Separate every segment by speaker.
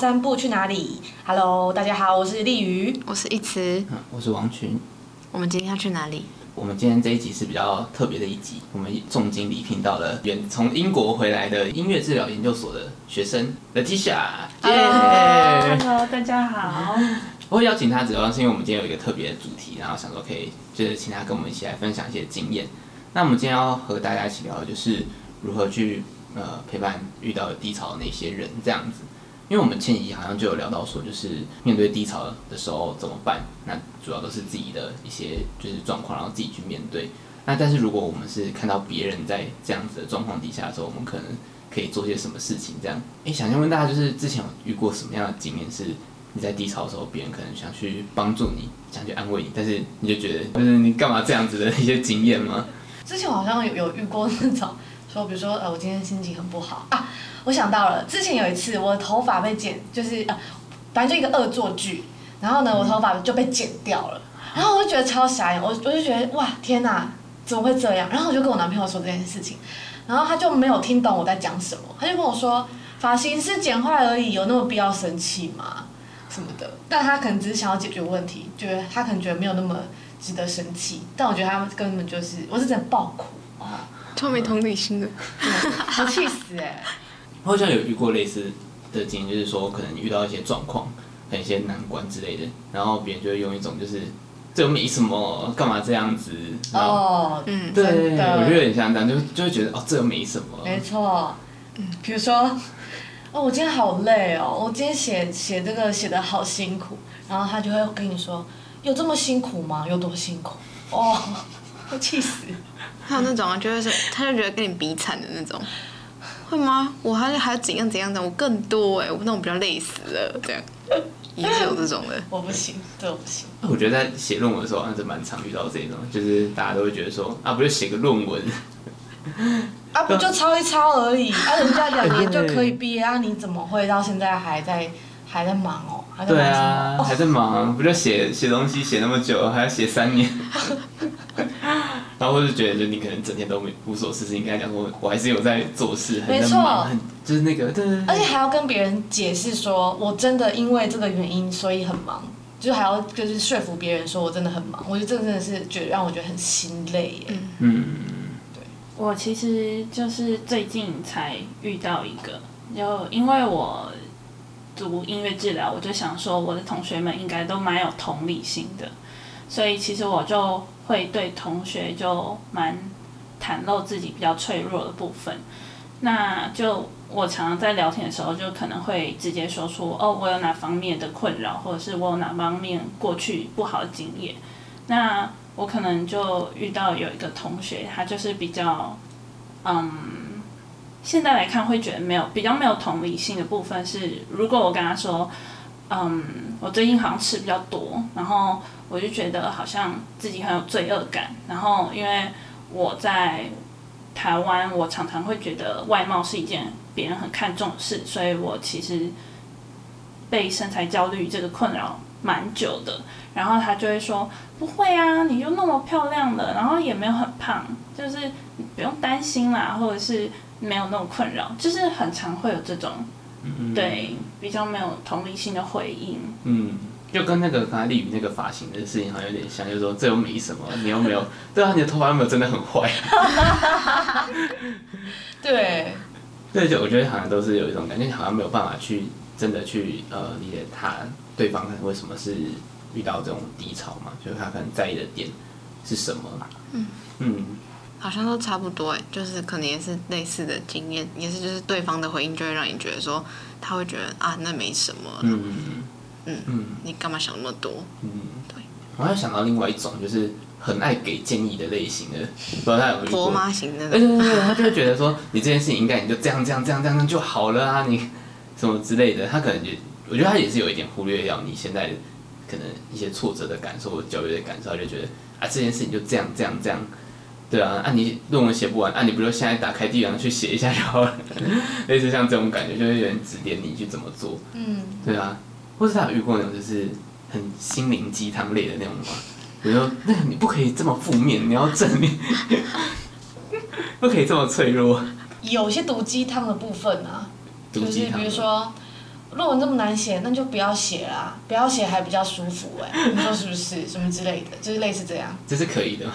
Speaker 1: 三步去哪里？Hello，大家好，我是丽瑜，
Speaker 2: 我是一慈，
Speaker 3: 我是王群。
Speaker 2: 我们今天要去哪里？
Speaker 3: 我们今天这一集是比较特别的一集，我们重金礼聘到了远从英国回来的音乐治疗研究所的学生 Leticia。
Speaker 4: Hello，Hello，大家好。
Speaker 3: 我会邀请他，主要是因为我们今天有一个特别的主题，然后想说可以就是请他跟我们一起来分享一些经验。那我们今天要和大家一起聊的就是如何去呃陪伴遇到低潮的那些人这样子。因为我们前几集好像就有聊到说，就是面对低潮的时候怎么办？那主要都是自己的一些就是状况，然后自己去面对。那但是如果我们是看到别人在这样子的状况底下的时候，我们可能可以做些什么事情？这样，哎，想先问大家，就是之前有遇过什么样的经验是？你在低潮的时候，别人可能想去帮助你，想去安慰你，但是你就觉得，就是你干嘛这样子的一些经验吗？
Speaker 1: 之前好像有有遇过那种，说比如说，呃，我今天心情很不好。啊，我想到了，之前有一次我的头发被剪，就是呃，反正就一个恶作剧，然后呢，我头发就被剪掉了，然后我就觉得超傻眼，我我就觉得哇，天哪，怎么会这样？然后我就跟我男朋友说这件事情，然后他就没有听懂我在讲什么，他就跟我说，发型师剪坏而已，有那么必要生气吗？什么的，但他可能只是想要解决问题，觉得他可能觉得没有那么值得生气，但我觉得他们根本就是，我是真的爆哭。啊，
Speaker 2: 超没同理心的，
Speaker 1: 好气死哎、欸！
Speaker 3: 我好像有遇过类似的经验，就是说可能遇到一些状况，很一些难关之类的，然后别人就会用一种就是这又没什么，干嘛这样子？
Speaker 1: 哦，嗯，
Speaker 3: 对，我觉得有点像这样，就就会觉得哦，这又没什么。
Speaker 1: 没错，嗯，比如说。哦，我今天好累哦！我今天写写这个写的好辛苦，然后他就会跟你说，有这么辛苦吗？有多辛苦？哦，我气死！
Speaker 2: 还有那种啊，就会是他就觉得跟你比惨的那种，会吗？我还还怎样怎样的，我更多哎，我那种比较累死了，这样也是有这种的。
Speaker 1: 我不行，对，我不行。
Speaker 3: 我觉得在写论文的时候，还是蛮常遇到这种，就是大家都会觉得说，啊，不就写个论文。
Speaker 1: 啊，不就抄一抄而已，啊，人家两年就可以毕业啊，你怎么会到现在还在还在忙哦？还在忙
Speaker 3: 对啊，还在忙，不就写写东西写那么久，还要写三年，然后我就觉得，就你可能整天都没无所事事，应该讲说，我还是有在做事，很忙，很就是那个，对，
Speaker 1: 而且还要跟别人解释说，我真的因为这个原因所以很忙，就还要就是说服别人说我真的很忙，我觉得这真的是觉得让我觉得很心累耶，
Speaker 3: 嗯。
Speaker 4: 我其实就是最近才遇到一个，就因为我读音乐治疗，我就想说我的同学们应该都蛮有同理心的，所以其实我就会对同学就蛮袒露自己比较脆弱的部分。那就我常常在聊天的时候，就可能会直接说出哦，我有哪方面的困扰，或者是我有哪方面过去不好的经验。那我可能就遇到有一个同学，他就是比较，嗯，现在来看会觉得没有比较没有同理心的部分是，如果我跟他说，嗯，我最近好像吃比较多，然后我就觉得好像自己很有罪恶感，然后因为我在台湾，我常常会觉得外貌是一件别人很看重的事，所以我其实被身材焦虑这个困扰蛮久的，然后他就会说。不会啊，你就那么漂亮了，然后也没有很胖，就是不用担心啦，或者是没有那种困扰，就是很常会有这种，对，比较没有同理心的回应。
Speaker 3: 嗯，就跟那个刚才丽宇那个发型的事情好像有点像，就是说这又没什么，你又没有，对啊，你的头发又没有真的很坏。
Speaker 1: 对，
Speaker 3: 对，就我觉得好像都是有一种感觉，好像没有办法去真的去呃理解他对方为什么是。遇到这种低潮嘛，就是他可能在意的点是什么？嗯嗯，
Speaker 2: 好像都差不多哎，就是可能也是类似的经验，也是就是对方的回应就会让你觉得说，他会觉得啊，那没什么。嗯嗯嗯嗯，你干嘛想那么多？嗯，对。
Speaker 3: 我还想到另外一种，就是很爱给建议的类型的，不知道他有没有
Speaker 2: 婆妈型的。
Speaker 3: 对对对，他就会觉得说，你这件事情应该你就这样这样这样这样就好了啊，你什么之类的。他可能也，我觉得他也是有一点忽略掉你现在。可能一些挫折的感受或焦虑的感受，他就觉得啊，这件事情就这样这样这样，对啊，啊你论文写不完，啊你不就现在打开地方去写一下就好了，类似像这种感觉，就会有人指点你去怎么做，嗯，对啊，或是他有遇过那种就是很心灵鸡汤类的那种吗，比如说那个你不可以这么负面，你要正面，不可以这么脆弱，
Speaker 1: 有些毒鸡汤的部分啊，就是比如说。论文这么难写，那就不要写啦，不要写还比较舒服哎、欸，你说是不是？什么之类的，就是类似这样。
Speaker 3: 这是可以的。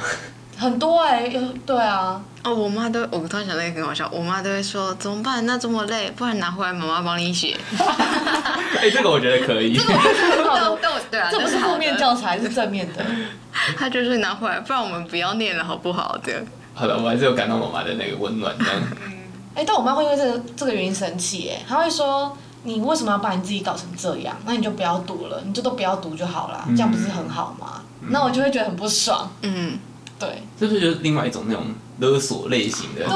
Speaker 1: 很多哎、欸，对啊。
Speaker 2: 哦，我妈都，我突然想到一个很好笑，我妈都会说怎么办？那这么累，不然拿回来妈妈帮你写。
Speaker 3: 哎、欸，这个我觉得可以。
Speaker 1: 这个很好
Speaker 2: 对啊，
Speaker 1: 这不是负面教材，是正面的。
Speaker 2: 她就是拿回来，不然我们不要念了，好不好？这样。
Speaker 3: 好的，我还是有感到我妈的那个温暖，这样。
Speaker 1: 哎、欸，但我妈会因为这个这个原因生气，哎，她会说你为什么要把你自己搞成这样？那你就不要读了，你就都不要读就好了，这样不是很好吗？嗯、那我就会觉得很不爽。嗯，对。
Speaker 3: 这是就是另外一种那种勒索类型的。
Speaker 1: 对，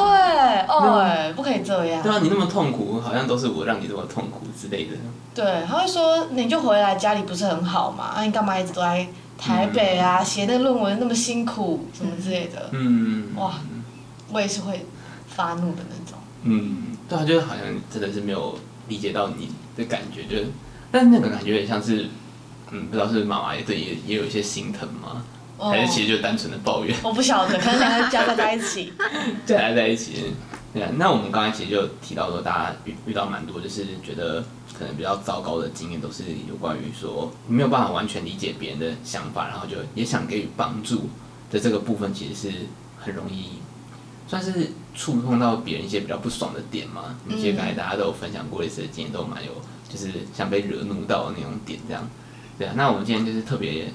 Speaker 1: 哦，哎，不可以这样。
Speaker 3: 对啊，你那么痛苦，好像都是我让你这么痛苦之类的。
Speaker 1: 对，他会说你就回来家里不是很好嘛？那、啊、你干嘛一直都在台北啊？写、嗯、那个论文那么辛苦，什么之类的。嗯。哇，我也是会发怒的那种。
Speaker 3: 嗯，对啊，就是好像真的是没有理解到你的感觉，就是，但是那个感觉也像是，嗯，不知道是妈妈也对也也有一些心疼吗？哦、还是其实就单纯的抱怨？
Speaker 1: 我不晓得，可能两个夹杂在一起，
Speaker 3: 对，夹在一起。对啊，那我们刚才其实就提到说，大家遇遇到蛮多，就是觉得可能比较糟糕的经验，都是有关于说没有办法完全理解别人的想法，然后就也想给予帮助的这个部分，其实是很容易。算是触碰到别人一些比较不爽的点嘛？一些刚才大家都有分享过类似的经验，都蛮有，就是像被惹怒到的那种点这样。对啊，那我们今天就是特别，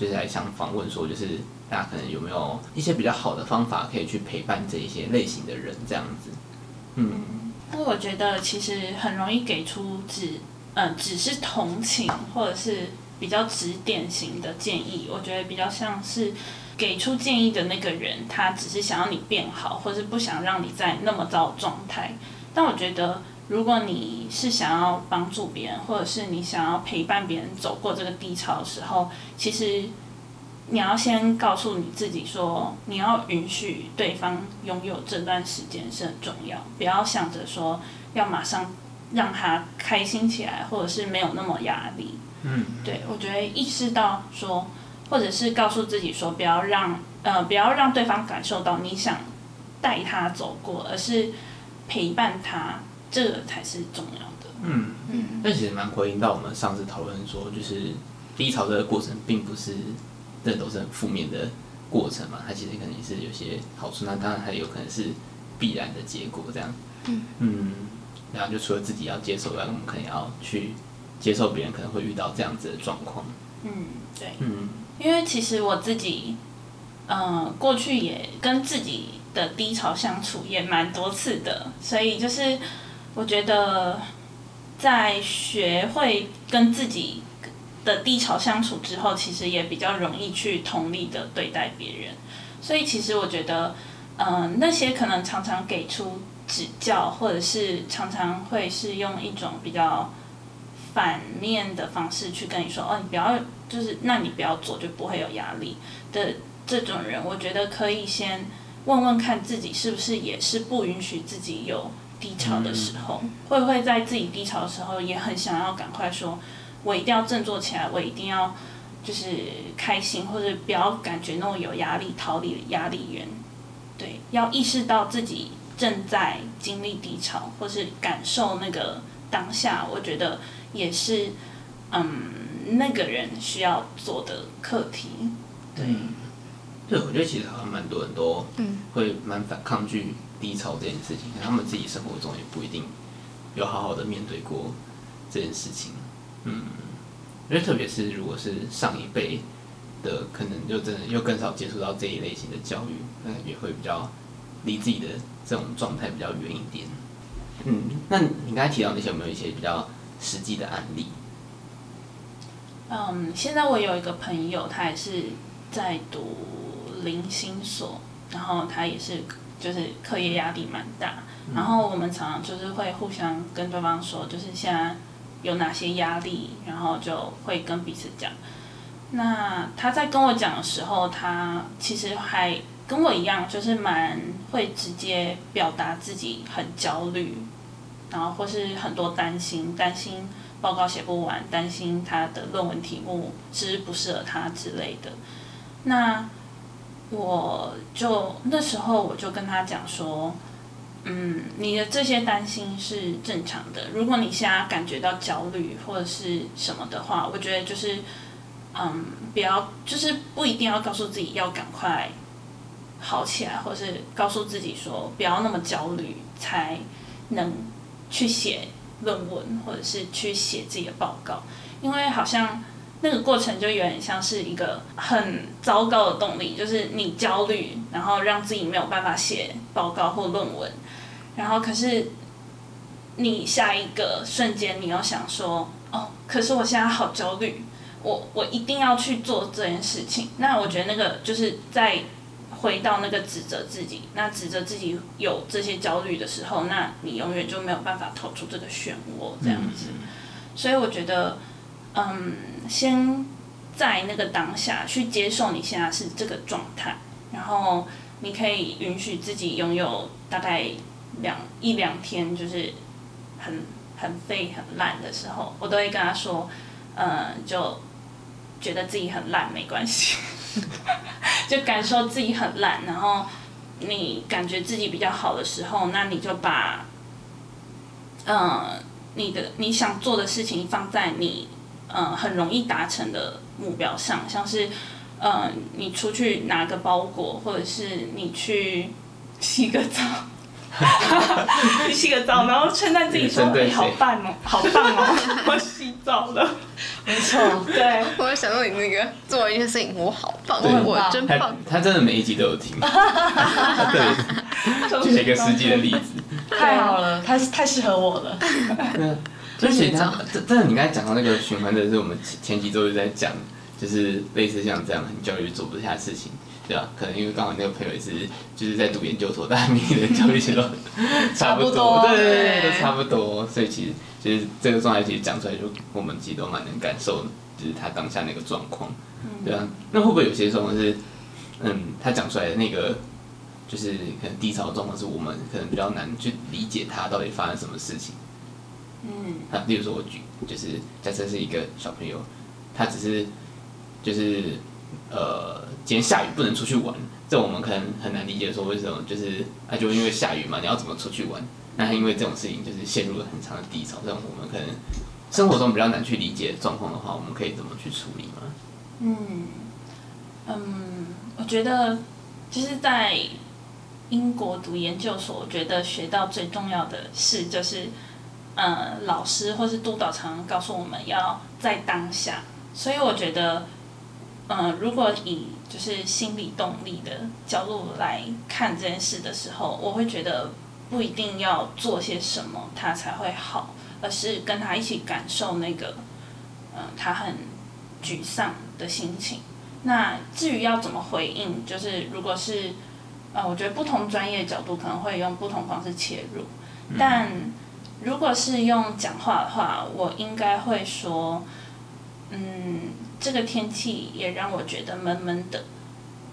Speaker 3: 就是来想访问说，就是大家可能有没有一些比较好的方法可以去陪伴这一些类型的人这样子？嗯，
Speaker 4: 那我觉得其实很容易给出只，嗯，只是同情或者是比较指点型的建议，我觉得比较像是。给出建议的那个人，他只是想要你变好，或是不想让你在那么糟的状态。但我觉得，如果你是想要帮助别人，或者是你想要陪伴别人走过这个低潮的时候，其实你要先告诉你自己说，你要允许对方拥有这段时间是很重要，不要想着说要马上让他开心起来，或者是没有那么压力。嗯，对，我觉得意识到说。或者是告诉自己说，不要让呃，不要让对方感受到你想带他走过，而是陪伴他，这个才是重要的。
Speaker 3: 嗯嗯，那其实蛮回应到我们上次讨论说，就是低潮这个过程，并不是这都是很负面的过程嘛，它其实可能也是有些好处，那当然还有可能是必然的结果这样。嗯嗯，然后就除了自己要接受外，我们可能要去接受别人可能会遇到这样子的状况。
Speaker 4: 嗯，对，嗯。因为其实我自己，嗯、呃，过去也跟自己的低潮相处也蛮多次的，所以就是我觉得，在学会跟自己的低潮相处之后，其实也比较容易去同理的对待别人。所以其实我觉得，嗯、那些可能常常给出指教，或者是常常会是用一种比较反面的方式去跟你说，哦，你不要。就是，那你不要做，就不会有压力的这种人，我觉得可以先问问看自己是不是也是不允许自己有低潮的时候，会不会在自己低潮的时候也很想要赶快说，我一定要振作起来，我一定要就是开心，或者不要感觉那种有压力，逃离压力源。对，要意识到自己正在经历低潮，或是感受那个当下，我觉得也是，嗯。那个人需要做的课题，对，
Speaker 3: 对，我觉得其实好像蛮多人都会蛮反抗拒低潮这件事情，他们自己生活中也不一定有好好的面对过这件事情，嗯，因为特别是如果是上一辈的，可能就真的又更少接触到这一类型的教育，那也会比较离自己的这种状态比较远一点。嗯，那你刚才提到那些有没有一些比较实际的案例？
Speaker 4: 嗯，现在我有一个朋友，他也是在读零星所，然后他也是就是课业压力蛮大，然后我们常常就是会互相跟对方说，就是现在有哪些压力，然后就会跟彼此讲。那他在跟我讲的时候，他其实还跟我一样，就是蛮会直接表达自己很焦虑，然后或是很多担心，担心。报告写不完，担心他的论文题目是不适合他之类的。那我就那时候我就跟他讲说，嗯，你的这些担心是正常的。如果你现在感觉到焦虑或者是什么的话，我觉得就是，嗯，不要，就是不一定要告诉自己要赶快好起来，或是告诉自己说不要那么焦虑，才能去写论文或者是去写自己的报告，因为好像。那个过程就有点像是一个很糟糕的动力，就是你焦虑，然后让自己没有办法写报告或论文，然后可是你下一个瞬间你又想说，哦，可是我现在好焦虑，我我一定要去做这件事情。那我觉得那个就是在回到那个指责自己，那指责自己有这些焦虑的时候，那你永远就没有办法逃出这个漩涡这样子。所以我觉得。嗯，先在那个当下去接受你现在是这个状态，然后你可以允许自己拥有大概两一两天，就是很很废很烂的时候，我都会跟他说，嗯，就觉得自己很烂没关系，就感受自己很烂，然后你感觉自己比较好的时候，那你就把，嗯，你的你想做的事情放在你。嗯，很容易达成的目标上，像是，嗯，你出去拿个包裹，或者是你去洗个澡，你洗个澡，然后称赞自己说：“你好棒哦，好棒哦，我洗澡了。”没错，对。
Speaker 2: 我会想到你那个做完一件事情，我好棒，我真棒。
Speaker 3: 他真的每一集都有听，对，举了一个实际的例子，
Speaker 1: 太好了，他太适合我了。
Speaker 3: 而且他，这这你刚才讲到那个循环的是我们前前几周就在讲，就是类似像这样很焦虑做不下的事情，对吧？可能因为刚好那个朋友也是就是在读研究所，大家明年的焦虑其实都 差不多，对对对，都差不多。所以其实其实这个状态其实讲出来，就我们其实都蛮能感受，就是他当下那个状况，对啊。那会不会有些时候是，嗯，他讲出来的那个就是可能低潮的状况，是我们可能比较难去理解他到底发生什么事情？嗯，啊，例如说，我举就是假设是一个小朋友，他只是就是呃，今天下雨不能出去玩，这我们可能很难理解，说为什么就是啊，就因为下雨嘛，你要怎么出去玩？那他因为这种事情就是陷入了很长的低潮，这种我们可能生活中比较难去理解状况的话，我们可以怎么去处理吗？
Speaker 4: 嗯嗯，我觉得就是在英国读研究所，我觉得学到最重要的事就是。呃，老师或是督导常常告诉我们要在当下，所以我觉得，呃，如果以就是心理动力的角度来看这件事的时候，我会觉得不一定要做些什么他才会好，而是跟他一起感受那个，呃，他很沮丧的心情。那至于要怎么回应，就是如果是，呃，我觉得不同专业角度可能会用不同方式切入，但。如果是用讲话的话，我应该会说，嗯，这个天气也让我觉得闷闷的。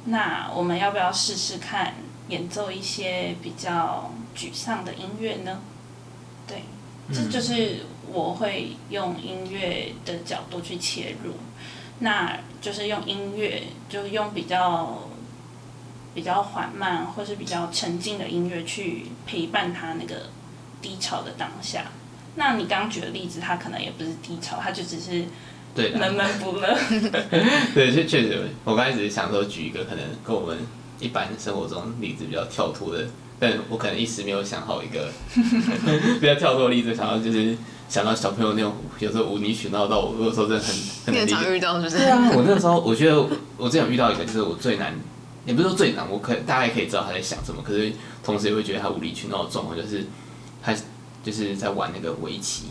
Speaker 4: 那我们要不要试试看演奏一些比较沮丧的音乐呢？对，这就是我会用音乐的角度去切入。那就是用音乐，就用比较比较缓慢或是比较沉静的音乐去陪伴他那个。低潮的当下，那你刚刚举的例子，他可能也不是低潮，他就只是对闷闷不乐。
Speaker 3: 对，确确实，我刚开始想说举一个可能跟我们一般生活中例子比较跳脱的，但我可能一时没有想好一个 比较跳脱的例子，想到就是想到小朋友那种有时候无理取闹到我，有时候真的很很难
Speaker 2: 常遇到，就是
Speaker 3: 对啊。我那个时候我觉得我之前遇到一个，就是我最难，也不是说最难，我可大概可以知道他在想什么，可是同时也会觉得他无理取闹的状况就是。他就是在玩那个围棋，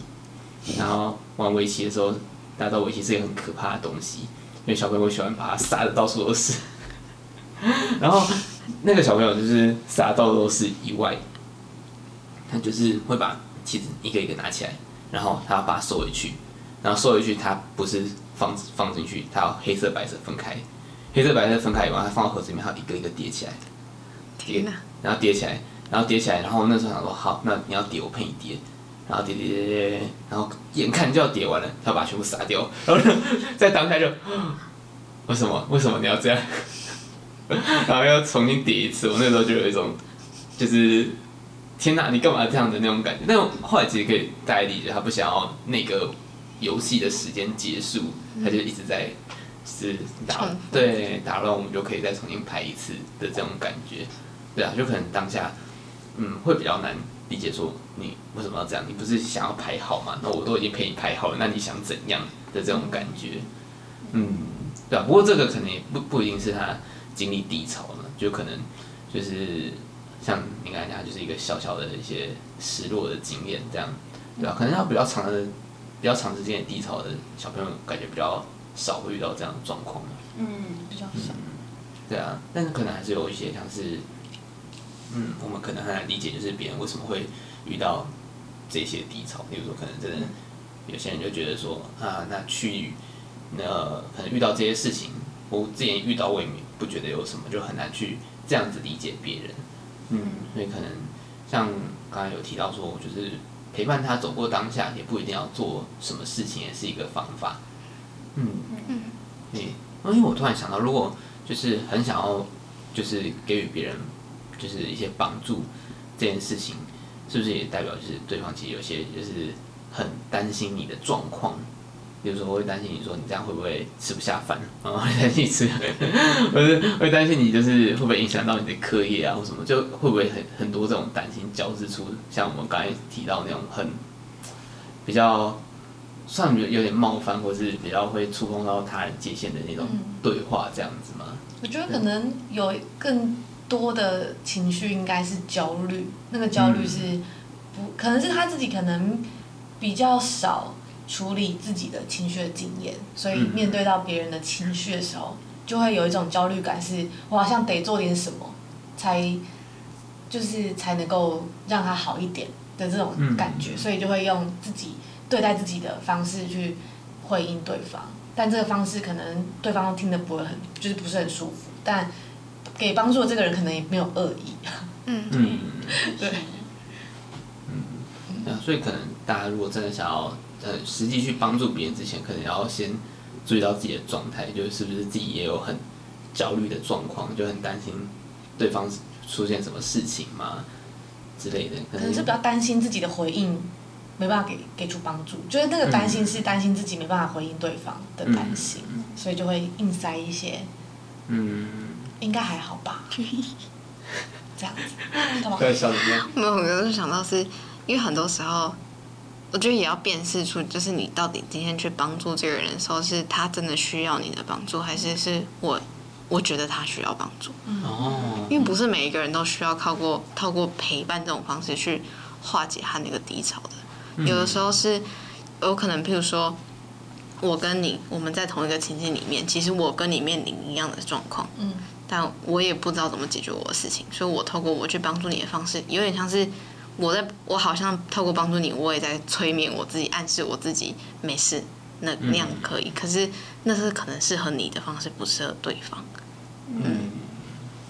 Speaker 3: 然后玩围棋的时候，大家知道围棋是一个很可怕的东西，因为小朋友会喜欢把它撒的到处都是。然后那个小朋友就是撒到处都是以外，他就是会把棋子一个一个拿起来，然后他要把它收回去，然后收回去他不是放放进去，他要黑色白色分开，黑色白色分开以后，他放到盒子里面，他要一个一个叠起来，叠，然后叠起来。然后叠起来，然后那时候想说好，那你要叠，我陪你叠。然后叠叠叠叠，然后眼看就要叠完了，他把全部撒掉。然后在当下就，为什么？为什么你要这样？然后要重新叠一次。我那时候就有一种，就是天哪，你干嘛这样的那种感觉？但后来其实可以大概理解，他不想要那个游戏的时间结束，他就一直在是打对打乱，我们就可以再重新排一次的这种感觉。对啊，就可能当下嗯会比较难理解，说你为什么要这样？你不是想要排好吗？那我都已经陪你排好了，那你想怎样的这种感觉？嗯，对啊。不过这个可能也不不一定是他经历低潮了，就可能就是。像你刚才讲，就是一个小小的一些失落的经验，这样，对吧？可能他比较长的、比较长时间的低潮的小朋友，感觉比较少会遇到这样的状况。
Speaker 1: 嗯，比较少。
Speaker 3: 嗯，对啊，但是可能还是有一些像是，嗯，我们可能很难理解，就是别人为什么会遇到这些低潮。比如说，可能真的有些人就觉得说啊，那去那可能遇到这些事情，我之前遇到我也不觉得有什么，就很难去这样子理解别人。嗯，所以可能像刚才有提到说，就是陪伴他走过当下，也不一定要做什么事情，也是一个方法。嗯嗯，对，因为我突然想到，如果就是很想要，就是给予别人就是一些帮助这件事情，是不是也代表就是对方其实有些就是很担心你的状况？有时候，会担心你说你这样会不会吃不下饭？啊，会担心你吃，或是会担心你就是会不会影响到你的课业啊，或什么？就会不会很很多这种担心交织出像我们刚才提到那种很比较算有点冒犯，或是比较会触碰到他人界限的那种对话，这样子吗？
Speaker 1: 我觉得可能有更多的情绪应该是焦虑，那个焦虑是不可能是他自己可能比较少。处理自己的情绪的经验，所以面对到别人的情绪的时候，就会有一种焦虑感，是我好像得做点什么，才就是才能够让他好一点的这种感觉，所以就会用自己对待自己的方式去回应对方，但这个方式可能对方听得不会很，就是不是很舒服，但给帮助的这个人可能也没有恶意。嗯嗯，对，
Speaker 3: 嗯，所以可能大家如果真的想要。呃，实际去帮助别人之前，可能要先注意到自己的状态，就是不是自己也有很焦虑的状况，就很担心对方出现什么事情嘛之类的。
Speaker 1: 可能是比较担心自己的回应没办法给给出帮助，就是那个担心是担心自己没办法回应对方的担心，嗯、所以就会硬塞一些。嗯，应该还好吧？这样子，干嘛？
Speaker 3: 对，小姐姐。
Speaker 2: 没有，我就是想到是因为很多时候。我觉得也要辨识出，就是你到底今天去帮助这个人的时候，是他真的需要你的帮助，还是是我我觉得他需要帮助？哦，因为不是每一个人都需要靠过透过陪伴这种方式去化解他那个低潮的。有的时候是有可能，譬如说，我跟你我们在同一个情境里面，其实我跟你面临一样的状况，嗯，但我也不知道怎么解决我的事情，所以我透过我去帮助你的方式，有点像是。我在，我好像透过帮助你，我也在催眠我自己，暗示我自己没事，那那样可以。可是那是可能适合你的方式，不适合对方。嗯，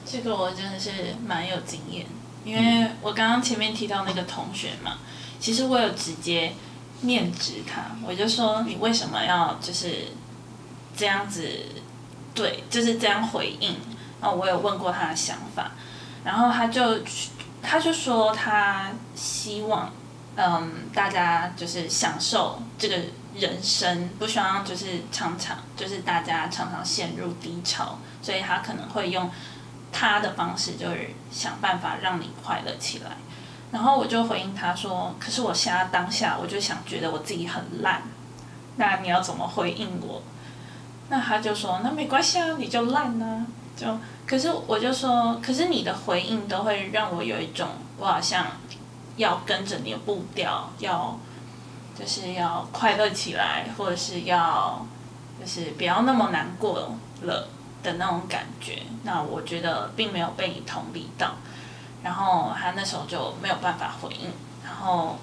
Speaker 4: 这个我真的是蛮有经验，因为我刚刚前面提到那个同学嘛，其实我有直接面质他，我就说你为什么要就是这样子，对，就是这样回应。然后我有问过他的想法，然后他就。他就说，他希望，嗯，大家就是享受这个人生，不希望就是常常就是大家常常陷入低潮，所以他可能会用他的方式，就是想办法让你快乐起来。然后我就回应他说：“可是我现在当下，我就想觉得我自己很烂，那你要怎么回应我？”那他就说：“那没关系啊，你就烂啊，就。”可是我就说，可是你的回应都会让我有一种，我好像要跟着你的步调，要就是要快乐起来，或者是要就是不要那么难过了的那种感觉。那我觉得并没有被你同理到，然后他那时候就没有办法回应。然后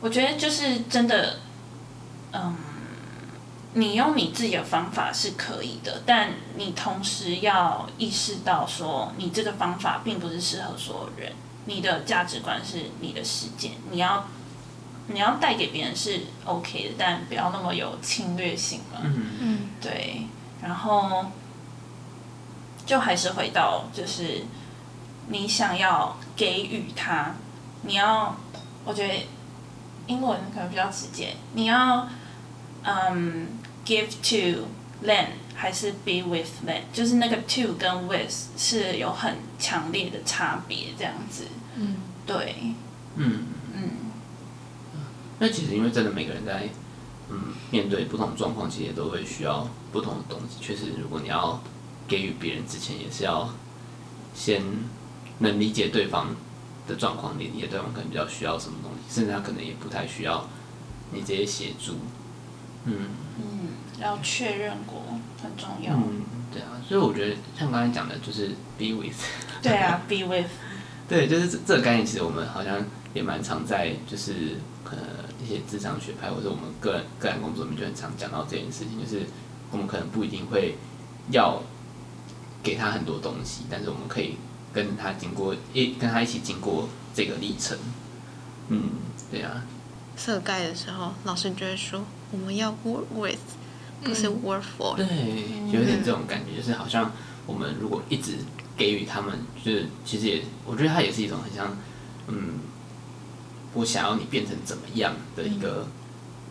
Speaker 4: 我觉得就是真的，嗯。你用你自己的方法是可以的，但你同时要意识到说，你这个方法并不是适合所有人。你的价值观是你的世界，你要你要带给别人是 OK 的，但不要那么有侵略性嘛。嗯嗯。对，然后就还是回到，就是你想要给予他你要，我觉得英文可能比较直接，你要嗯 give to land 还是 be with land，就是那个 to 跟 with 是有很强烈的差别，这样子。嗯，对。
Speaker 3: 嗯嗯。那其实因为真的每个人在嗯面对不同状况，其实都会需要不同的东西。确实，如果你要给予别人之前，也是要先能理解对方的状况，理解对方可能比较需要什么东西，甚至他可能也不太需要你这些协助。嗯
Speaker 4: 嗯，要确认过很重要。
Speaker 3: 嗯，对啊，所以我觉得像刚才讲的，就是 be with。
Speaker 4: 对啊，be with。
Speaker 3: 对，就是这这个概念，其实我们好像也蛮常在，就是可能一些智商学派或者我们个人个人工作里面就很常讲到这件事情，就是我们可能不一定会要给他很多东西，但是我们可以跟他经过一跟他一起经过这个历程。嗯，对啊。
Speaker 2: 色盖的时候，老师就会说我们要 work with，不是 work for。
Speaker 3: 对，有点这种感觉，就是好像我们如果一直。给予他们，就是其实也，我觉得它也是一种很像，嗯，我想要你变成怎么样的一个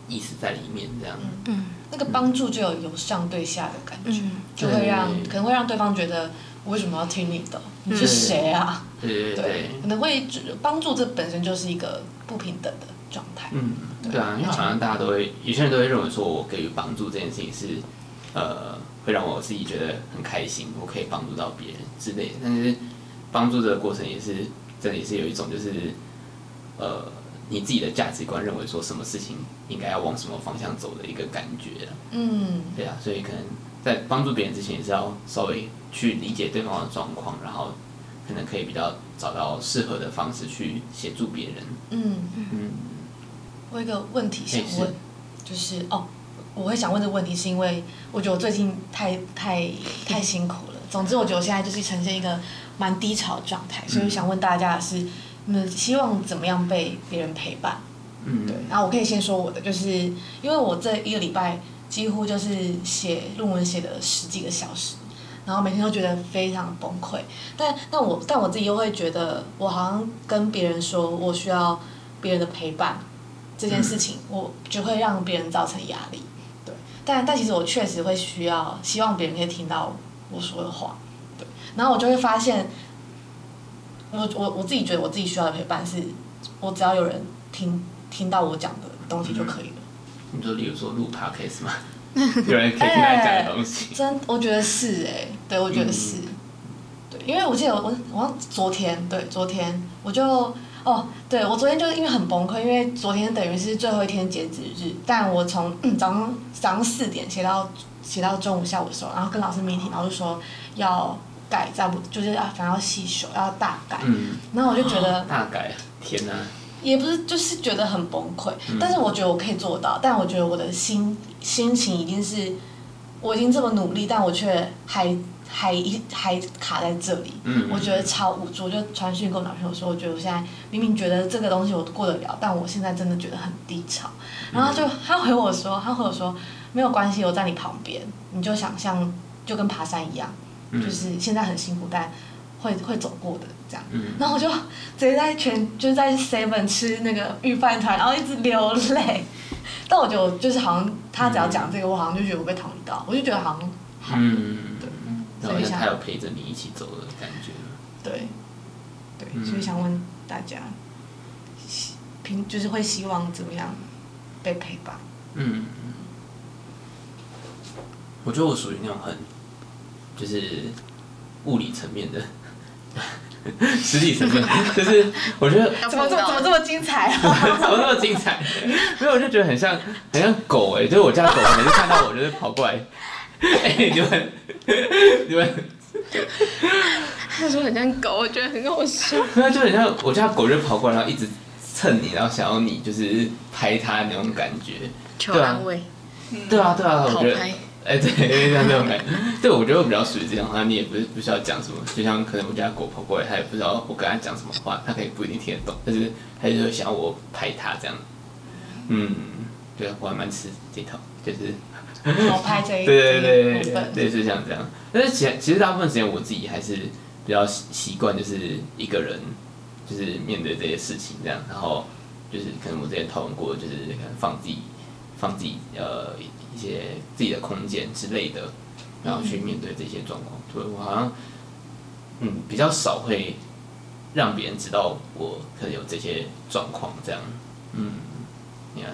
Speaker 3: 意思在里面，这样。
Speaker 1: 嗯，那个帮助就有由上对下的感觉，就会让可能会让对方觉得我为什么要听你的？你是谁啊？
Speaker 3: 对对对，
Speaker 1: 可能会帮助这本身就是一个不平等的状态。
Speaker 3: 嗯，对啊，因为好像大家都会，有些人都会认为说我给予帮助这件事情是，呃。会让我自己觉得很开心，我可以帮助到别人之类的。但是帮助这个过程也是，真的也是有一种就是，呃，你自己的价值观认为说什么事情应该要往什么方向走的一个感觉。嗯，对啊，所以可能在帮助别人之前，也是要稍微去理解对方的状况，然后可能可以比较找到适合的方式去协助别人。嗯嗯。
Speaker 1: 我有一个问题想问，就是哦。我会想问这个问题，是因为我觉得我最近太太太辛苦了。总之，我觉得我现在就是呈现一个蛮低潮的状态，所以想问大家的是，你们希望怎么样被别人陪伴？嗯，对。然后我可以先说我的，就是因为我这一个礼拜几乎就是写论文写了十几个小时，然后每天都觉得非常崩溃。但但我但我自己又会觉得，我好像跟别人说我需要别人的陪伴这件事情，我就会让别人造成压力。但但其实我确实会需要，希望别人可以听到我说的话，对。然后我就会发现，我我我自己觉得我自己需要的陪伴是，我只要有人听听到我讲的东西就可以了。
Speaker 3: 你说，例如说录 podcast 吗？有人可以听他讲的东西。
Speaker 1: 欸、真，我觉得是哎、欸，对，我觉得是。嗯、对，因为我记得我我我昨天对昨天我就。哦，对，我昨天就是因为很崩溃，因为昨天等于是最后一天截止日，但我从早上早上四点写到写到中午下午的时候，然后跟老师 meeting，然后就说要改，再不就是要反正要细修，要大改，嗯，然后我就觉得、
Speaker 3: 哦、大改，天哪，
Speaker 1: 也不是就是觉得很崩溃，嗯、但是我觉得我可以做到，但我觉得我的心心情一定是我已经这么努力，但我却还。还一还卡在这里，嗯、我觉得超无助。我就传讯跟我男朋友说，我觉得我现在明明觉得这个东西我过得了，但我现在真的觉得很低潮。然后他就他回我说，他回我说没有关系，我在你旁边，你就想象就跟爬山一样，嗯、就是现在很辛苦，但会会走过的这样。嗯、然后我就直接在全就是在 Seven 吃那个御饭团，然后一直流泪。但我觉得就是好像他只要讲这个，我好像就觉得我被同理到，我就觉得好像好。嗯
Speaker 3: 然后他有陪着你一起走的感觉。
Speaker 1: 对，对，所以想问大家，平就是会希望怎么样被陪伴？嗯，
Speaker 3: 我觉得我属于那种很，就是物理层面的，实体成分，就是我觉得
Speaker 1: 怎么这么怎么这么精彩啊？
Speaker 3: 怎么这么精彩？没有，我就觉得很像很像狗哎、欸，就是我家狗每次看到我就是跑过来。哎、欸，你们，你们，
Speaker 2: 他说很像狗，我觉得很好笑。
Speaker 3: 那就很像我家狗就跑过来，然后一直蹭你，然后想要你就是拍它那种感觉，
Speaker 2: 求安慰。
Speaker 3: 对啊，对啊，我觉得，哎、欸，对，因为像这种感觉，对，我觉得我比较属于这种，好像你也不是不需要讲什么，就像可能我家狗跑过来，它也不知道我跟它讲什么话，它可以不一定听得懂，但是它就是想要我拍它这样。嗯，对啊，我还蛮吃这套，就是。
Speaker 1: 我拍这一
Speaker 3: 对对对对，类似像这样。但是其实其实大部分时间我自己还是比较习习惯就是一个人就是面对这些事情这样，然后就是可能我之前讨论过，就是可能放自己放自己呃一些自己的空间之类的，然后去面对这些状况。对，我好像嗯比较少会让别人知道我可能有这些状况这样，嗯，你看。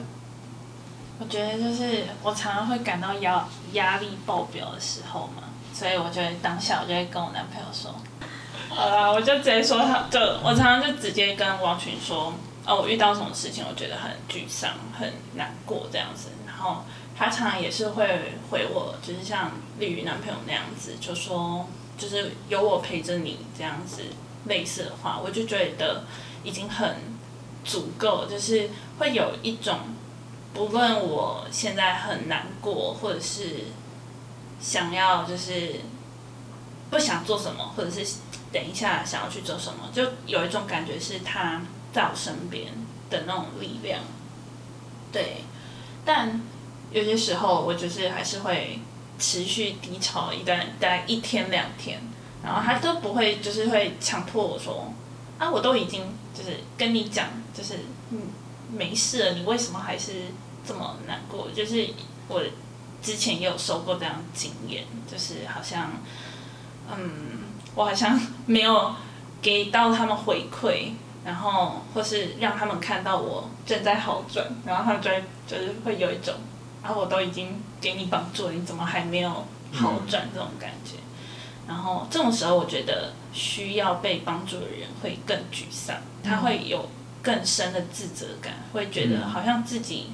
Speaker 4: 我觉得就是我常常会感到压压力爆表的时候嘛，所以我就会当下我就会跟我男朋友说，好啦，我就直接说他，就我常常就直接跟王群说，哦，我遇到什么事情，我觉得很沮丧、很难过这样子，然后他常常也是会回我，就是像丽宇男朋友那样子，就说就是有我陪着你这样子类似的话，我就觉得已经很足够，就是会有一种。不论我现在很难过，或者是想要就是不想做什么，或者是等一下想要去做什么，就有一种感觉是他在我身边的那种力量。对，但有些时候我就是还是会持续低潮一段，大概一天两天，然后他都不会就是会强迫我说啊，我都已经就是跟你讲，就是嗯没事了，你为什么还是？这么难过，就是我之前也有收过这样经验，就是好像，嗯，我好像没有给到他们回馈，然后或是让他们看到我正在好转，然后他们就会就是会有一种，啊，我都已经给你帮助了，你怎么还没有好转这种感觉？然后这种时候，我觉得需要被帮助的人会更沮丧，他会有更深的自责感，会觉得好像自己。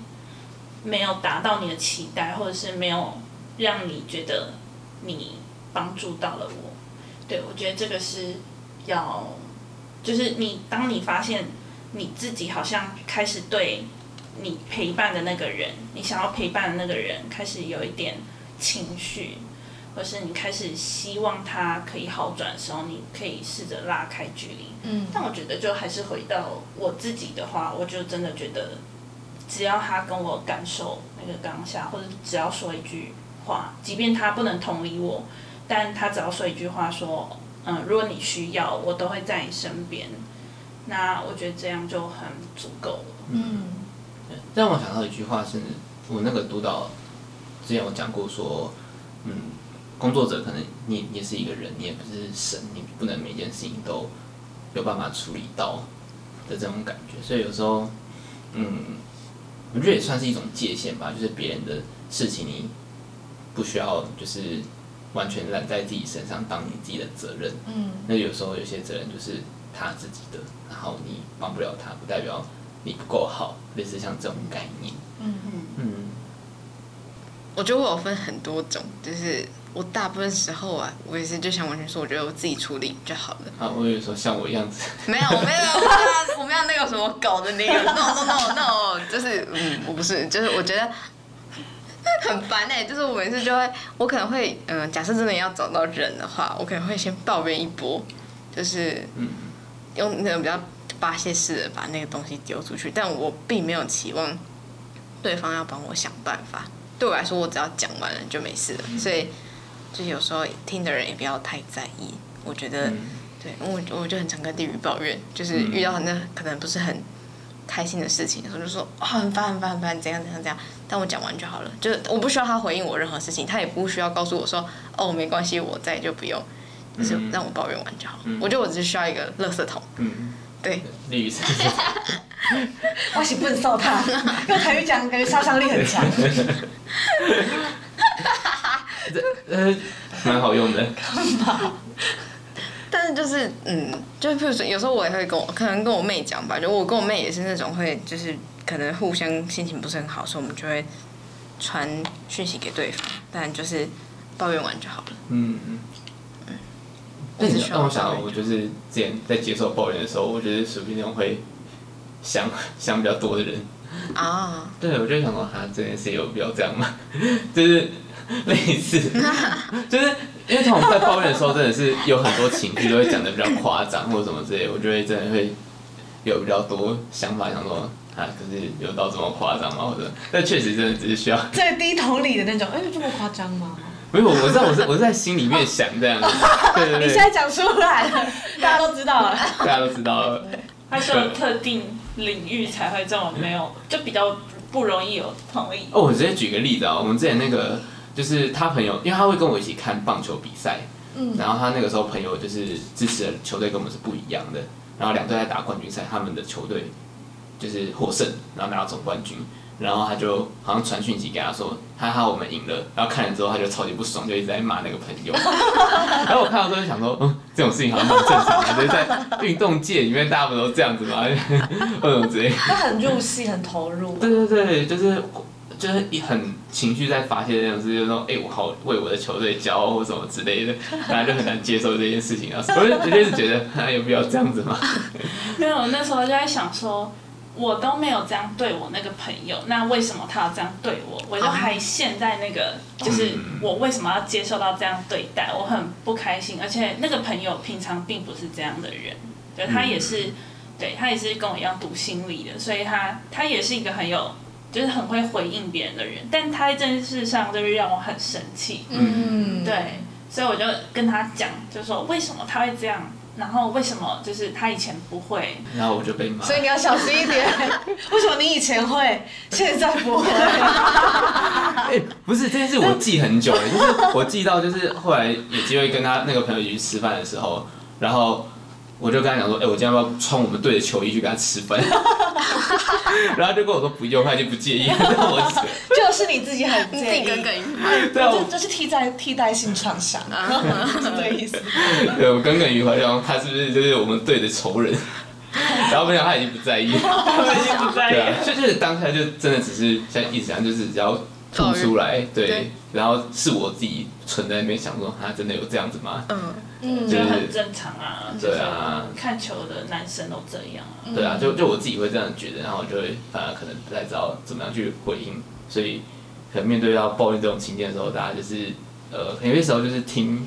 Speaker 4: 没有达到你的期待，或者是没有让你觉得你帮助到了我，对，我觉得这个是要，就是你当你发现你自己好像开始对你陪伴的那个人，你想要陪伴的那个人开始有一点情绪，或是你开始希望他可以好转的时候，你可以试着拉开距离。嗯，但我觉得就还是回到我自己的话，我就真的觉得。只要他跟我感受那个当下，或者只要说一句话，即便他不能同理我，但他只要说一句话，说，嗯，如果你需要，我都会在你身边。那我觉得这样就很足够了。嗯，
Speaker 3: 让我想到一句话是，我那个督导之前有讲过，说，嗯，工作者可能你也是一个人，你也不是神，你不能每件事情都有办法处理到的这种感觉，所以有时候，嗯。我觉得也算是一种界限吧，就是别人的事情，你不需要就是完全揽在自己身上当你自己的责任。嗯。那有时候有些责任就是他自己的，然后你帮不了他，不代表你不够好，类似像这种概念。嗯嗯嗯。
Speaker 2: 我觉得我有分很多种，就是。我大部分时候啊，我也是就想完全说，我觉得我自己处理就好了。
Speaker 3: 啊，我有时候像我一样子。
Speaker 2: 没有，我没有，我没有那个什么搞的那个，no no no no，就是嗯，我不是，就是我觉得 很烦哎、欸，就是我每次就会，我可能会嗯、呃，假设真的要找到人的话，我可能会先抱怨一波，就是用那种比较发泄式的把那个东西丢出去，但我并没有期望对方要帮我想办法。对我来说，我只要讲完了就没事了，所以。就有时候听的人也不要太在意，我觉得，嗯、对我我就很常跟地狱抱怨，就是遇到那可能不是很开心的事情的时候，就说啊、哦、很烦很烦很烦，怎样怎样怎样，但我讲完就好了，就是我不需要他回应我任何事情，他也不需要告诉我说哦没关系我在就不用，就是让我抱怨完就好，嗯、我觉得我只是需要一个垃圾桶，嗯，对，
Speaker 3: 地狱，
Speaker 1: 我是不能受他，用台语讲感觉杀伤力很强。
Speaker 3: 这呃，蛮好用的。
Speaker 1: 干嘛？
Speaker 2: 但是就是嗯，就是譬如说，有时候我也会跟我可能跟我妹讲吧，就我跟我妹也是那种会，就是可能互相心情不是很好，所以我们就会传讯息给对方，但就是抱怨完就好了。嗯嗯嗯。
Speaker 3: 但是让我想到，我就是之前在接受抱怨的时候，我觉得属于那种会想想比较多的人啊。对，我就想说，他这件事有必要这样吗？就是。类似，就是因为从我们在抱怨的时候，真的是有很多情绪都会讲的比较夸张或者什么之类，我觉得真的会有比较多想法，想说啊，可是有到这么夸张吗？或者，但确实真的只是需要
Speaker 1: 最低头里的那种，哎、欸，这么夸张吗？
Speaker 3: 没有，我知道我是我是在心里面想这样子，对对对，
Speaker 1: 你现在讲出来了，大家都知道了，
Speaker 3: 大家都知道了，
Speaker 4: 他是有特定领域才会这么没有，就比较不容易有同意。
Speaker 3: 哦，我直接举个例子啊，我们之前那个就是他朋友，因为他会跟我一起看棒球比赛，嗯，然后他那个时候朋友就是支持的球队跟我们是不一样的，然后两队在打冠军赛，他们的球队就是获胜，然后拿到总冠军。然后他就好像传讯息给他说，哈哈我们赢了，然后看了之后他就超级不爽，就一直在骂那个朋友。然后我看到之后就想说，嗯，这种事情好像蛮正常的，就是在运动界里面大家不都这样子吗？或者之类。
Speaker 1: 他很入戏，很投入。
Speaker 3: 对对对，就是就是一很情绪在发泄的那种事，就是说，哎、欸，我好为我的球队骄傲或什么之类的，大家就很难接受这件事情啊。我就绝对是觉得，还有必要这样子吗？
Speaker 4: 没有，那时候就在想说。我都没有这样对我那个朋友，那为什么他要这样对我？我就还陷在那个，就是我为什么要接受到这样对待？我很不开心，而且那个朋友平常并不是这样的人，对，他也是，对，他也是跟我一样读心理的，所以他他也是一个很有，就是很会回应别人的人，但他在这件事上就是让我很生气，嗯，对，所以我就跟他讲，就说为什么他会这样。然后为什么就是他以前不会？
Speaker 3: 然后我就被骂。
Speaker 1: 所以你要小心一点。为什么你以前会，现在不会？
Speaker 3: 哎、欸，不是这件事，我记很久了，就是我记到就是后来有机会跟他那个朋友一起去吃饭的时候，然后。我就跟他讲说，哎、欸，我今天要不要穿我们队的球衣去跟他吃饭？然后他就跟我说不用，他就不介意。我
Speaker 1: 就是你自己很介意，
Speaker 2: 耿耿于怀。
Speaker 1: 对啊，这是替代替代性创伤，是 这个意思。
Speaker 3: 对，我耿耿于怀，然后他是不是就是我们队的仇人？然后没想到他已经不在意，
Speaker 4: 他已经不在意。对啊，
Speaker 3: 就就是当下就真的只是像一直讲，就是只要吐出来，对，对，然后是我自己存在那边想说，他真的有这样子吗？嗯。
Speaker 4: 嗯，就很正常啊，对啊，看球的男生都这样啊。
Speaker 3: 对啊，就就我自己会这样觉得，然后就会反而可能不太知道怎么样去回应，所以可能面对到抱怨这种情境的时候，大家就是呃，有些时候就是听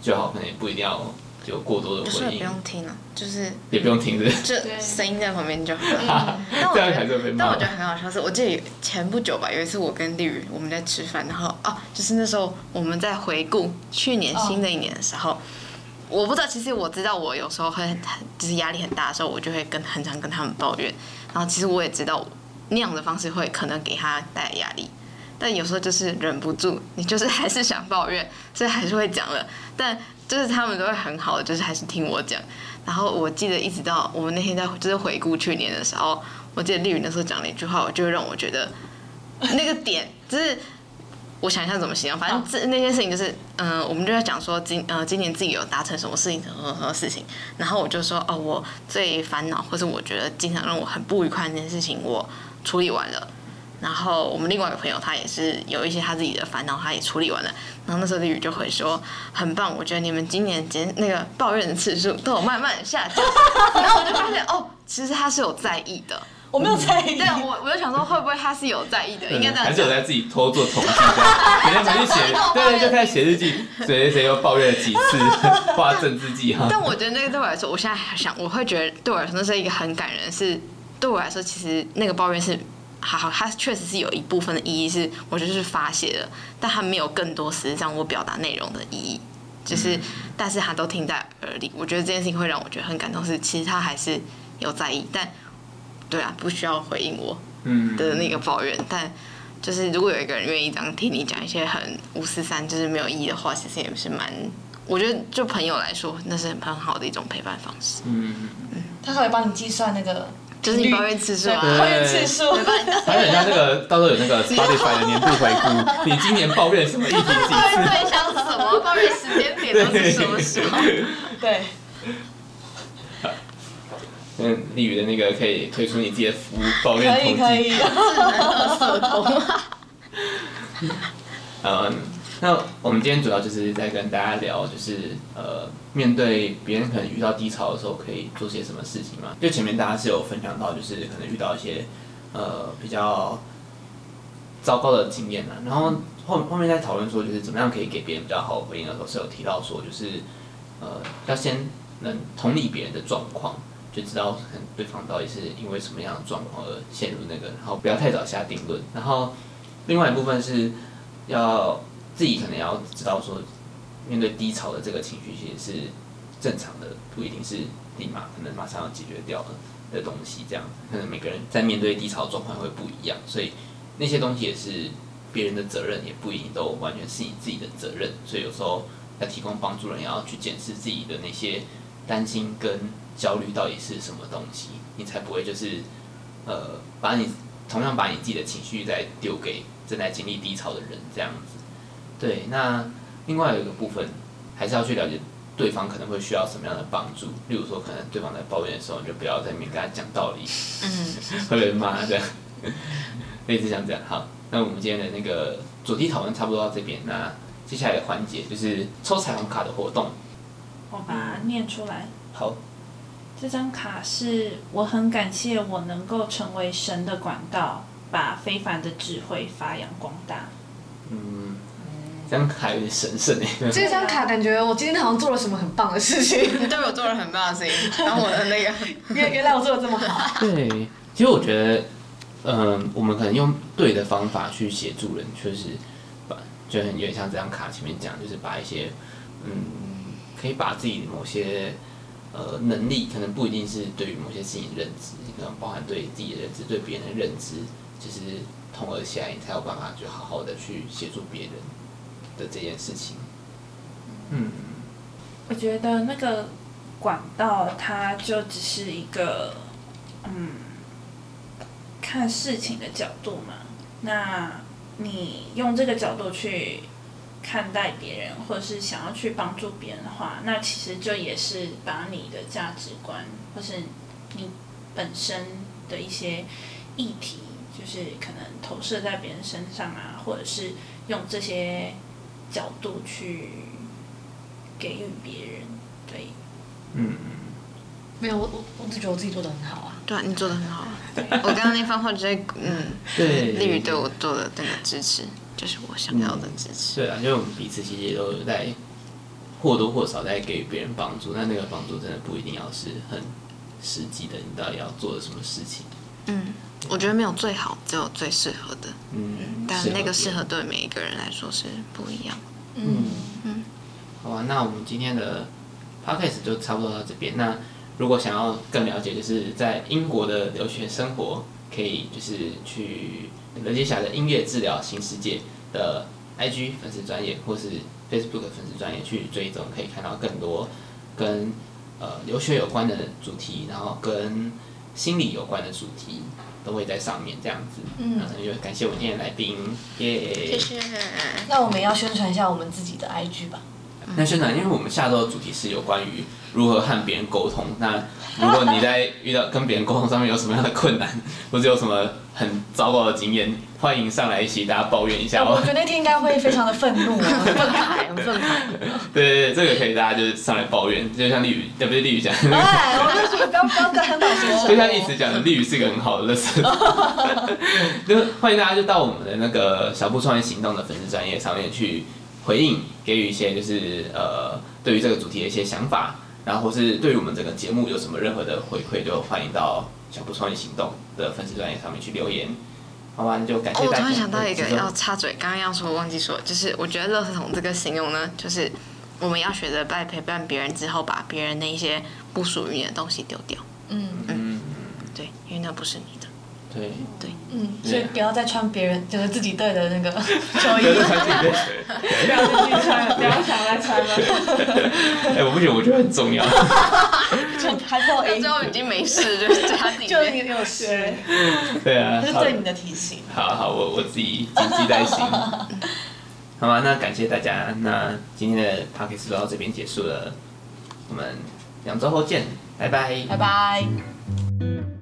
Speaker 3: 就好，可能也不一定要有过多的回应。
Speaker 2: 不用听了，就是
Speaker 3: 也不用听，是
Speaker 2: 就声音在旁边就好。但我觉得，但我觉得很好笑是，我记得前不久吧，有一次我跟丽宇我们在吃饭，然后哦，就是那时候我们在回顾去年新的一年的时候。我不知道，其实我知道，我有时候会很就是压力很大的时候，我就会跟很常跟他们抱怨。然后其实我也知道那样的方式会可能给他带来压力，但有时候就是忍不住，你就是还是想抱怨，所以还是会讲了。但就是他们都会很好的，就是还是听我讲。然后我记得一直到我们那天在就是回顾去年的时候，我记得丽云那时候讲了一句话，我就会让我觉得那个点就是。我想一下怎么形容，反正 这那件事情就是，嗯、呃，我们就在讲说今呃今年自己有达成什么事情，什么什么事情，然后我就说哦，我最烦恼或是我觉得经常让我很不愉快的那件事情我处理完了，然后我们另外一个朋友他也是有一些他自己的烦恼，他也处理完了，然后那时候李宇就会说很棒，我觉得你们今年减那个抱怨的次数都有慢慢的下降，然后我就发现哦，其实他是有在意的。
Speaker 1: 我没有在意，
Speaker 2: 但，我我就想说，会不会他是有在意的？应该这样，
Speaker 3: 还是有在自己偷做统计，每天回去写，对，就开始写日记，谁谁谁又抱怨了几次，画政治记哈。
Speaker 2: 但我觉得那个对我来说，我现在想，我会觉得对我来说那是一个很感人，是对我来说，其实那个抱怨是好好，它确实是有一部分的意义是，我觉得是发泄的，但它没有更多实际上我表达内容的意义，就是，嗯、但是他都听在耳里，我觉得这件事情会让我觉得很感动，是其实他还是有在意，但。对啊，不需要回应我的那个抱怨，嗯、但就是如果有一个人愿意这样听你讲一些很五四三，就是没有意义的话，其实也是蛮，我觉得就朋友来说，那是很很好的一种陪伴方式。嗯
Speaker 1: 嗯，他还会帮你计算那个，
Speaker 2: 就是你抱怨次数，
Speaker 1: 抱怨次数，
Speaker 3: 还有人家那个到时候有那个 Spotify 的年度回顾，你今年抱怨什么议题几次？
Speaker 2: 对象什么？抱怨时间点都是什么时候？
Speaker 1: 对。
Speaker 3: 嗯，丽宇的那个可以推出你自己的服务，抱怨统计。
Speaker 1: 可以可以。
Speaker 3: 嗯，那我们今天主要就是在跟大家聊，就是呃，面对别人可能遇到低潮的时候，可以做些什么事情嘛？就前面大家是有分享到，就是可能遇到一些呃比较糟糕的经验啊，然后后后面在讨论说，就是怎么样可以给别人比较好回应的时候，是有提到说，就是呃要先能同理别人的状况。就知道对方到底是因为什么样的状况而陷入那个，然后不要太早下定论。然后另外一部分是要自己可能要知道说，面对低潮的这个情绪其实是正常的，不一定是立马可能马上要解决掉的东西。这样可能每个人在面对低潮状况会不一样，所以那些东西也是别人的责任，也不一定都完全是你自己的责任。所以有时候要提供帮助人，也要去检视自己的那些担心跟焦虑到底是什么东西，你才不会就是呃把你同样把你自己的情绪再丢给正在经历低潮的人这样子。对，那另外有一个部分还是要去了解对方可能会需要什么样的帮助。例如说，可能对方在抱怨的时候，你就不要在那边跟他讲道理，嗯，会被骂这样。类似像这样。好，那我们今天的那个主题讨论差不多到这边。那接下来的环节就是抽彩虹卡的活动。
Speaker 4: 我把它念出来。
Speaker 3: 好。
Speaker 4: 这张卡是我很感谢我能够成为神的管道，把非凡的智慧发扬光大。
Speaker 3: 嗯。这张卡有点神圣哎，
Speaker 1: 这张卡感觉我今天好像做了什么很棒的事情，
Speaker 2: 对我做了很棒的事情，然后我的那个，
Speaker 1: 原原来我做的这么好。
Speaker 3: 对，其实我觉得，嗯、呃，我们可能用对的方法去协助人，确实把就很有点像这张卡前面讲，就是把一些，嗯，可以把自己某些呃能力，可能不一定是对于某些事情认知，可能包含对自己的认知，对别人的认知，就是统合起来，你才有办法就好好的去协助别人。的这件事情，嗯，
Speaker 4: 我觉得那个管道，它就只是一个，嗯，看事情的角度嘛。那你用这个角度去看待别人，或者是想要去帮助别人的话，那其实就也是把你的价值观，或是你本身的一些议题，就是可能投射在别人身上啊，或者是用这些。角度去给予别人，对，
Speaker 3: 嗯，
Speaker 1: 没有，我我我只觉得我自己做的很好啊。
Speaker 2: 对啊，你做的很好。我刚刚那番话就在，嗯，
Speaker 3: 对，
Speaker 2: 利于对我做的那个支持，就是我想要的支持。
Speaker 3: 嗯、对啊，因为我们彼此其实也都在或多或少在给予别人帮助，但那个帮助真的不一定要是很实际的，你到底要做的什么事情？
Speaker 2: 嗯。我觉得没有最好，只有最适合的。
Speaker 3: 嗯，
Speaker 2: 但那个适合对每一个人来说是不一样。
Speaker 3: 嗯嗯，好吧，那我们今天的 podcast 就差不多到这边。那如果想要更了解，就是在英国的留学生活，可以就是去人杰侠的音乐治疗新世界的 IG 粉丝专业，或是 Facebook 粉丝专业去追踪，可以看到更多跟呃留学有关的主题，然后跟心理有关的主题。都会在上面这样子，嗯，那就感谢我们今天的来宾，耶，
Speaker 2: 谢谢。
Speaker 1: 那我们要宣传一下我们自己的 IG 吧。
Speaker 3: 那宣传，因为我们下周的主题是有关于如何和别人沟通。那 如果你在遇到跟别人沟通上面有什么样的困难，或者有什么很糟糕的经验，欢迎上来一起大家抱怨一下。
Speaker 1: 我觉得那天应该会非常的愤怒，愤慨，愤慨。
Speaker 3: 对对对，这个可以，大家就是上来抱怨，就像丽宇，对不对？丽宇讲。
Speaker 1: 哎，我就说不要不要跟很老
Speaker 3: 就像一直讲的，丽宇是一个很好的乐色。就欢迎大家就到我们的那个小布创业行动的粉丝专业上面去。回应给予一些就是呃，对于这个主题的一些想法，然后或是对于我们整个节目有什么任何的回馈，就欢迎到小布创业行动的粉丝专业上面去留言。好吧，你就感谢大家。
Speaker 2: 哦，我突然想到一个要插嘴，刚刚要说忘记说，就是我觉得“垃圾桶”这个形容呢，就是我们要学着在陪伴别人之后，把别人的一些不属于你的东西丢掉。嗯嗯，对，因为那不是你的。
Speaker 3: 对
Speaker 2: 对，
Speaker 1: 嗯，所以不要再穿别人就是自己队的那个 球衣，
Speaker 3: 不要再
Speaker 4: 自己穿了，不要想再穿了。
Speaker 3: 哎，我不觉得，我觉得很重要。
Speaker 1: 就还好，
Speaker 2: 最后已经没事，就是他自己
Speaker 1: 就你有事。
Speaker 3: 对啊，
Speaker 1: 这是对你的提醒。
Speaker 3: 好好，我我自己谨记在心。好吧，那感谢大家，那今天的 podcast 就到这边结束了，我们两周后见，拜拜，
Speaker 1: 拜拜。